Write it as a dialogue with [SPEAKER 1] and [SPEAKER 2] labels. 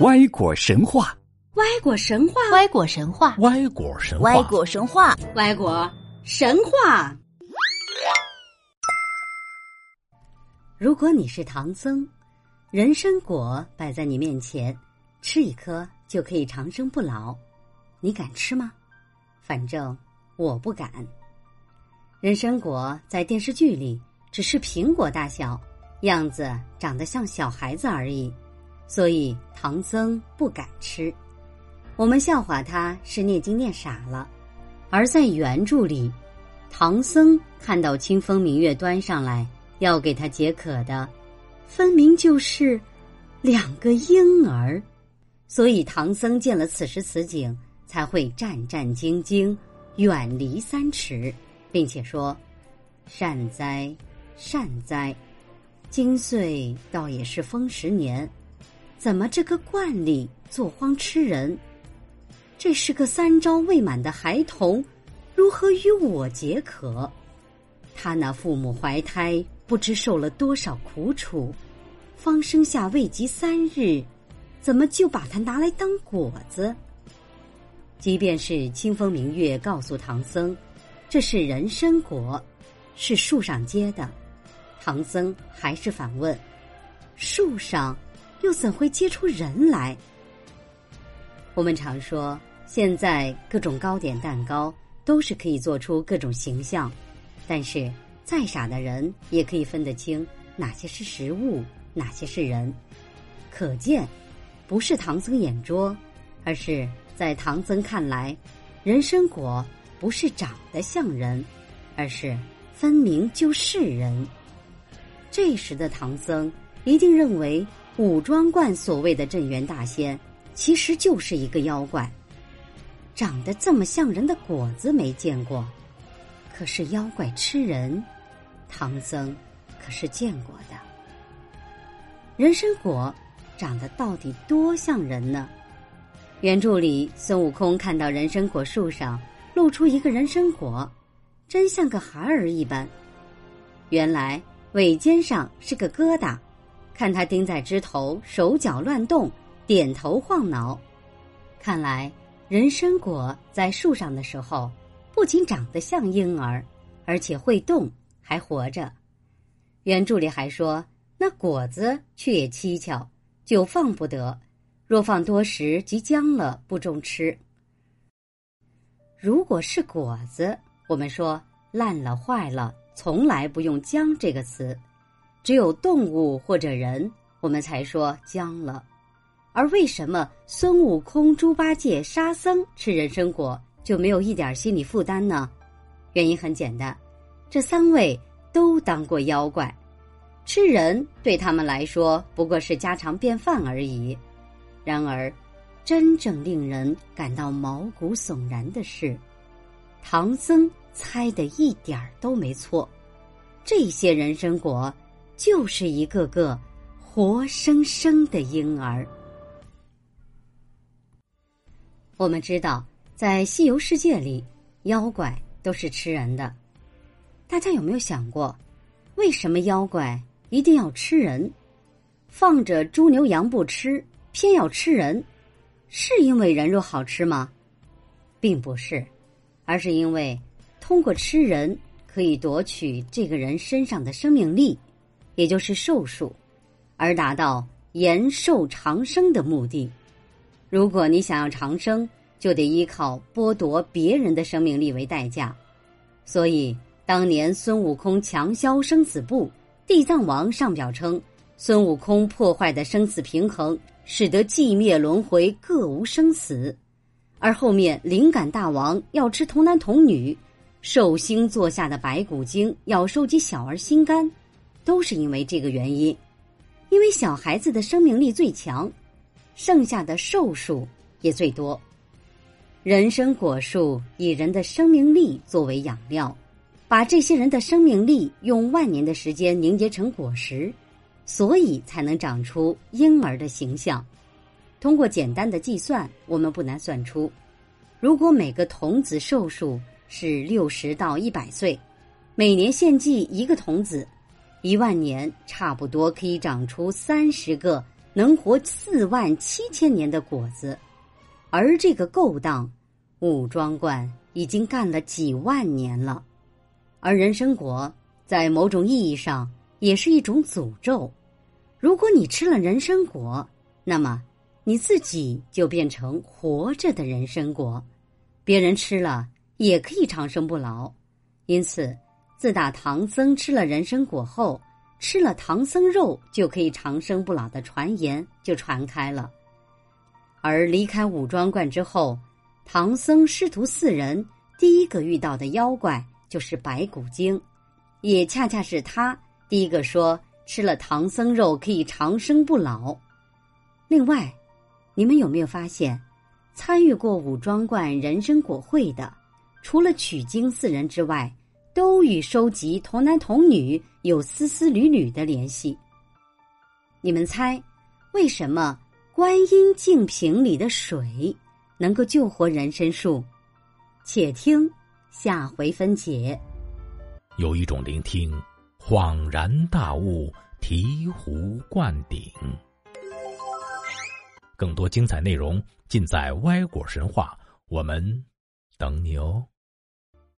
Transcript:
[SPEAKER 1] 歪果神话，
[SPEAKER 2] 歪果神话，
[SPEAKER 3] 歪果神话，
[SPEAKER 4] 歪果神话，
[SPEAKER 3] 歪果神话，
[SPEAKER 2] 歪果神话。如果你是唐僧，人参果摆在你面前，吃一颗就可以长生不老，你敢吃吗？反正我不敢。人参果在电视剧里只是苹果大小，样子长得像小孩子而已。所以唐僧不敢吃，我们笑话他是念经念傻了。而在原著里，唐僧看到清风明月端上来要给他解渴的，分明就是两个婴儿。所以唐僧见了此时此景，才会战战兢兢，远离三尺，并且说：“善哉，善哉，今岁倒也是丰十年。”怎么这个惯例做荒吃人？这是个三朝未满的孩童，如何与我解渴？他那父母怀胎不知受了多少苦楚，方生下未及三日，怎么就把他拿来当果子？即便是清风明月告诉唐僧，这是人参果，是树上结的，唐僧还是反问：树上？又怎会结出人来？我们常说，现在各种糕点、蛋糕都是可以做出各种形象，但是再傻的人也可以分得清哪些是食物，哪些是人。可见，不是唐僧眼拙，而是在唐僧看来，人参果不是长得像人，而是分明就是人。这时的唐僧一定认为。武装观所谓的镇元大仙，其实就是一个妖怪。长得这么像人的果子没见过，可是妖怪吃人，唐僧可是见过的。人参果长得到底多像人呢？原著里孙悟空看到人参果树上露出一个人参果，真像个孩儿一般。原来尾尖上是个疙瘩。看他钉在枝头，手脚乱动，点头晃脑。看来人参果在树上的时候，不仅长得像婴儿，而且会动，还活着。原著里还说，那果子却也蹊跷，久放不得，若放多时即僵了，不中吃。如果是果子，我们说烂了、坏了，从来不用“僵”这个词。只有动物或者人，我们才说僵了。而为什么孙悟空、猪八戒、沙僧吃人参果就没有一点心理负担呢？原因很简单，这三位都当过妖怪，吃人对他们来说不过是家常便饭而已。然而，真正令人感到毛骨悚然的是，唐僧猜的一点儿都没错，这些人参果。就是一个个活生生的婴儿。我们知道，在西游世界里，妖怪都是吃人的。大家有没有想过，为什么妖怪一定要吃人？放着猪牛羊不吃，偏要吃人，是因为人肉好吃吗？并不是，而是因为通过吃人可以夺取这个人身上的生命力。也就是寿数，而达到延寿长生的目的。如果你想要长生，就得依靠剥夺别人的生命力为代价。所以，当年孙悟空强销生死簿，地藏王上表称孙悟空破坏的生死平衡，使得寂灭轮回各无生死。而后面灵感大王要吃童男童女，寿星座下的白骨精要收集小儿心肝。都是因为这个原因，因为小孩子的生命力最强，剩下的寿数也最多。人参果树以人的生命力作为养料，把这些人的生命力用万年的时间凝结成果实，所以才能长出婴儿的形象。通过简单的计算，我们不难算出，如果每个童子寿数是六十到一百岁，每年献祭一个童子。一万年差不多可以长出三十个能活四万七千年的果子，而这个勾当，武庄观已经干了几万年了。而人参果在某种意义上也是一种诅咒。如果你吃了人参果，那么你自己就变成活着的人参果，别人吃了也可以长生不老。因此，自打唐僧吃了人参果后，吃了唐僧肉就可以长生不老的传言就传开了。而离开武庄观之后，唐僧师徒四人第一个遇到的妖怪就是白骨精，也恰恰是他第一个说。吃了唐僧肉可以长生不老。另外，你们有没有发现，参与过武庄观人参果会的，除了取经四人之外，都与收集童男童女有丝丝缕缕的联系。你们猜，为什么观音净瓶里的水能够救活人参树？且听下回分解。
[SPEAKER 1] 有一种聆听。恍然大悟，醍醐灌顶。更多精彩内容尽在歪果神话，我们等你哦。